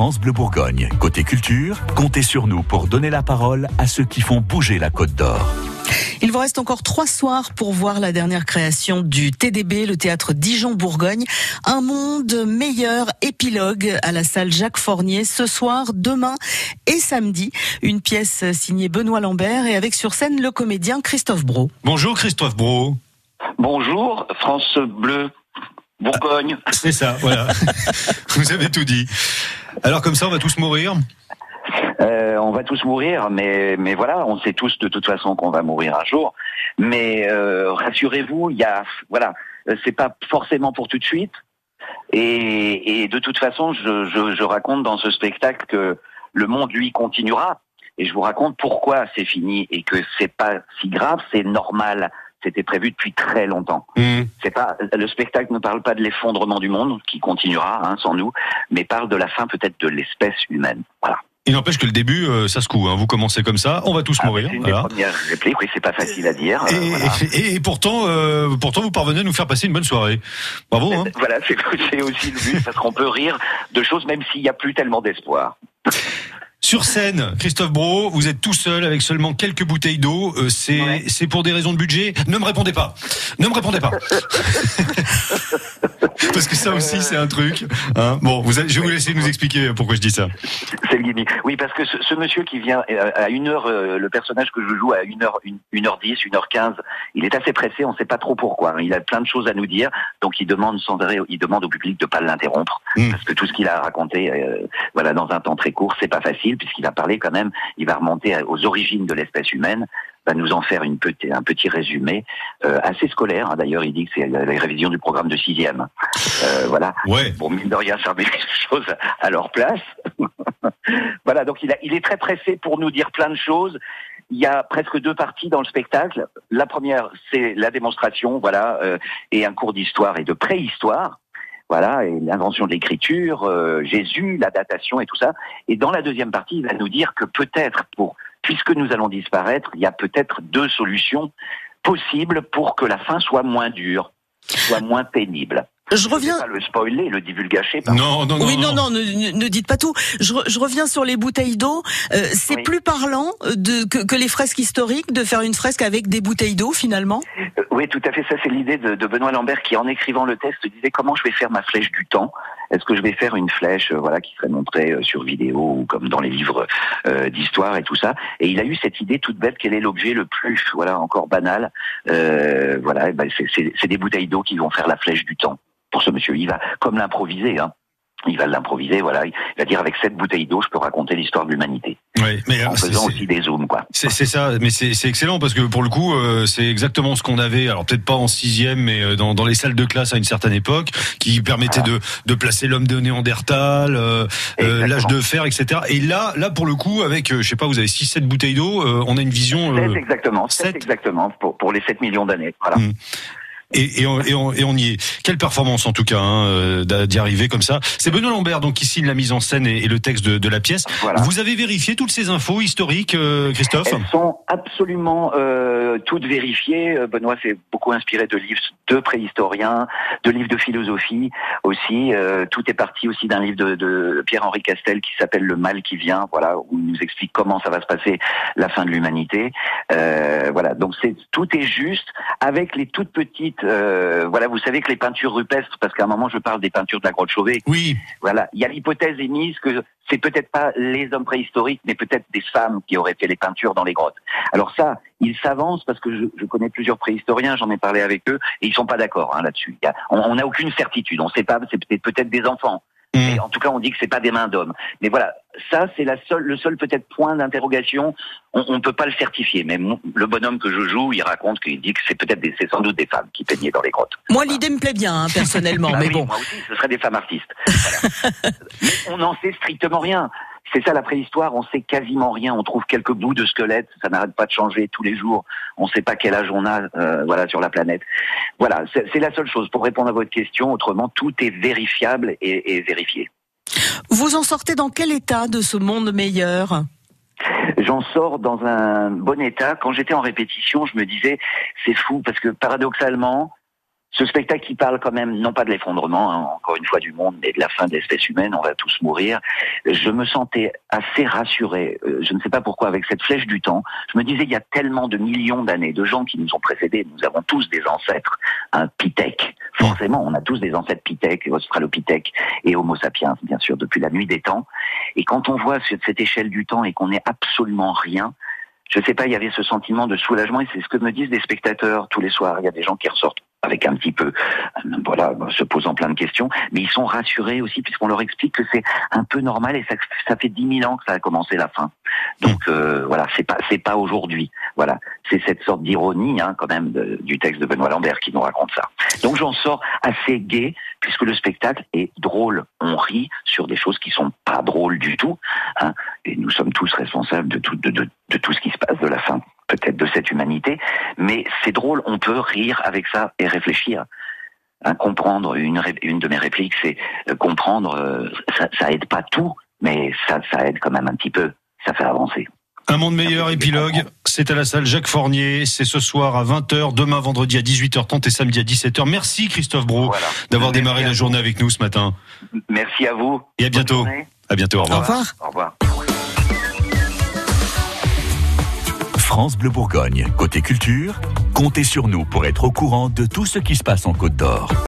France Bleu Bourgogne. Côté culture, comptez sur nous pour donner la parole à ceux qui font bouger la Côte d'Or. Il vous reste encore trois soirs pour voir la dernière création du TDB, le théâtre Dijon-Bourgogne. Un monde meilleur épilogue à la salle Jacques Fournier ce soir, demain et samedi. Une pièce signée Benoît Lambert et avec sur scène le comédien Christophe Bro. Bonjour Christophe Bro. Bonjour France Bleu Bourgogne. C'est ça, voilà. Vous avez tout dit. Alors comme ça, on va tous mourir euh, on va tous mourir, mais mais voilà, on sait tous de toute façon qu'on va mourir un jour. Mais euh, rassurez-vous, il y a voilà, c'est pas forcément pour tout de suite. Et, et de toute façon, je, je, je, raconte dans ce spectacle que le monde lui continuera. Et je vous raconte pourquoi c'est fini et que c'est pas si grave, c'est normal. C'était prévu depuis très longtemps. Mmh. C'est pas le spectacle ne parle pas de l'effondrement du monde qui continuera hein, sans nous, mais parle de la fin peut-être de l'espèce humaine. Voilà. Il n'empêche que le début, euh, ça se coud. Hein. Vous commencez comme ça, on va tous Ah, mourir. c'est une voilà. des premières répliques, oui, c'est pas facile à dire. Et, euh, voilà. et- et pourtant, euh, pourtant, vous parvenez à nous faire passer une bonne soirée. Bravo. Hein. Voilà, c'est c'est aussi le but, parce qu'on peut rire de choses même s'il n'y a plus tellement d'espoir. Sur scène, Christophe Bro, vous êtes tout seul avec seulement quelques bouteilles d'eau. Euh, c'est Ouais. c'est pour des raisons de budget. Ne me répondez pas. Ne me répondez pas. Parce que ça aussi, c'est un truc. hein. Bon, vous je vais vous laisser nous expliquer pourquoi je dis ça. C'est le gimmick. Oui, parce que ce, ce monsieur qui vient euh, à une heure, euh, le personnage que je joue à une heure, une, une heure dix, une heure quinze, il est assez pressé. On ne sait pas trop pourquoi. hein. Il a plein de choses à nous dire, donc il demande sans arrêt, il demande au public de pas l'interrompre, Mm. parce que tout ce qu'il a à raconter, euh, voilà, dans un temps très court, c'est pas facile, puisqu'il va parler quand même. Il va remonter aux origines de l'espèce humaine va nous en faire une petit, un petit résumé euh, assez scolaire. hein. D'ailleurs, il dit que c'est la, la révision du programme de sixième. Euh, voilà. Ouais. Bon, mine de rien, ça met les choses à leur place. voilà, donc il, a, il est très pressé pour nous dire plein de choses. Il y a presque deux parties dans le spectacle. La première, c'est la démonstration, voilà, euh, et un cours d'histoire et de préhistoire. Voilà, et l'invention de l'écriture, euh, Jésus, la datation et tout ça. Et dans la deuxième partie, il va nous dire que peut-être, pour, puisque nous allons disparaître, il y a peut-être deux solutions possibles pour que la fin soit moins dure, soit moins pénible. Je reviens. pas le spoiler, le divulgacher. pardon. Non, non, non. Oui, non, non, ne, ne- ne dites pas tout. Je, re- je reviens sur les bouteilles d'eau. Euh, c'est Oui. plus parlant de, que, que les fresques historiques de faire une fresque avec des bouteilles d'eau finalement. Euh, Oui, tout à fait. Ça, c'est l'idée de, de Benoît Lambert qui, en écrivant le texte, disait comment je vais faire ma flèche du temps? Est-ce que je vais faire une flèche, euh, voilà, qui serait montrée euh, sur vidéo ou comme dans les livres euh, d'histoire et tout ça. Et il a eu cette idée toute bête quel est l'objet le plus, voilà, encore banal. Voilà, ben, c'est des bouteilles d'eau qui vont faire la flèche du temps. Pour ce monsieur, il va comme l'improviser. Hein. Il va l'improviser, voilà. Il va dire avec cette bouteille d'eau, je peux raconter l'histoire de l'humanité Ouais, mais en euh, faisant aussi des zooms, quoi. C'est ça, mais c'est excellent parce que pour le coup, euh, c'est exactement ce qu'on avait. Alors peut-être pas en sixième, mais euh, dans, dans les salles de classe à une certaine époque, qui permettait de, de placer l'homme de Néandertal, euh, euh, l'âge de fer, etc. Et là, là pour le coup, avec, euh, je sais pas, vous avez six, sept bouteilles d'eau, euh, on a une vision. euh, C'est exactement, c'est sept. exactement pour, pour les 7 millions d'années. Voilà. Mm. Et, et, on, et, on, et on y est. Quelle performance en tout cas hein, euh, d'y arriver comme ça. C'est Benoît Lambert donc qui signe la mise en scène et, et le texte de, de la pièce. Voilà. Vous avez vérifié toutes ces infos historiques, euh, Christophe Elles sont absolument euh, toutes vérifiées. Euh, Benoît s'est beaucoup inspiré de livres de préhistoriens, de livres de philosophie aussi. Euh, tout est parti aussi d'un livre de, de Pierre-Henri Castel qui s'appelle Le mal qui vient, voilà, où il nous explique comment ça va se passer la fin de l'humanité. Euh, voilà, donc c'est tout est juste avec les toutes petites. Euh, voilà, vous savez que les peintures rupestres, parce qu'à un moment je parle des peintures de la grotte Chauvet. Oui, Voilà, il y a l'hypothèse émise que c'est peut-être pas les hommes préhistoriques, mais peut-être des femmes qui auraient fait les peintures dans les grottes. Alors ça, ils s'avancent parce que je, je connais plusieurs préhistoriens, j'en ai parlé avec eux, et ils sont pas d'accord hein, là-dessus. On n'a aucune certitude, on sait pas, c'est peut-être peut-être des enfants. Mm. Mais en tout cas, on dit que c'est pas des mains d'hommes. Mais voilà, ça c'est la seule, le seul peut-être point d'interrogation. On, on peut pas le certifier, mais mon- le bonhomme que je joue, il raconte qu'il dit que c'est peut-être des, c'est sans doute des femmes qui peignaient dans les grottes. Moi, l'idée me plaît bien, hein, personnellement, Ah mais oui, bon. Moi aussi, ce seraient des femmes artistes. Voilà. Mais on n'en sait strictement rien. C'est ça la préhistoire, on sait quasiment rien. On trouve quelques bouts de squelettes, ça n'arrête pas de changer tous les jours. On ne sait pas quel âge on a, euh, voilà, sur la planète. Voilà, c'est la seule chose pour répondre à votre question. Autrement, tout est vérifiable et, et vérifié. Vous en sortez dans quel état de ce monde meilleur? J'en sors dans un bon état. Quand j'étais en répétition, je me disais, c'est fou parce que paradoxalement, ce spectacle qui parle quand même, non pas de l'effondrement, hein, encore une fois du monde, mais de la fin de l'espèce humaine, on va tous mourir. Je me sentais assez rassuré, euh, je ne sais pas pourquoi, avec cette flèche du temps. Je me disais, il y a tellement de millions d'années de gens qui nous ont précédés, nous avons tous des ancêtres, un Pitec. Forcément, on a tous des ancêtres Pitec, Australopithèque et Homo sapiens, bien sûr, depuis la nuit des temps. Et quand on voit cette échelle du temps et qu'on n'est absolument rien, je sais pas, il y avait ce sentiment de soulagement et c'est ce que me disent des spectateurs tous les soirs. Il y a des gens qui ressortent avec un petit peu, euh, voilà, se posant plein de questions, mais ils sont rassurés aussi puisqu'on leur explique que c'est un peu normal et ça, ça fait dix mille ans que ça a commencé la fin. Donc euh, voilà, c'est pas c'est pas aujourd'hui. Voilà, c'est cette sorte d'ironie hein, quand même du texte de Benoît Lambert qui nous raconte ça. Donc j'en sors assez gai puisque le spectacle est drôle. On rit sur des choses qui sont pas drôles du tout, hein, et nous sommes tous responsables de tout de, de, de tout ce qui se passe de la fin de cette humanité, mais c'est drôle, on peut rire avec ça et réfléchir. Hein, comprendre une, une de mes répliques, c'est euh, comprendre, euh, ça, ça aide pas tout, mais ça, ça aide quand même un petit peu, ça fait avancer. Un monde meilleur épilogue, c'est à la salle Jacques Fournier, c'est ce soir à 20h, demain vendredi à 18h30 et samedi à 17h. Merci Christophe Bro d'avoir démarré la journée avec nous ce matin. Merci à vous. Et à bientôt. À bientôt, au revoir. Au revoir. Au revoir. France Bleu Bourgogne. Côté culture, comptez sur nous pour être au courant de tout ce qui se passe en Côte d'Or.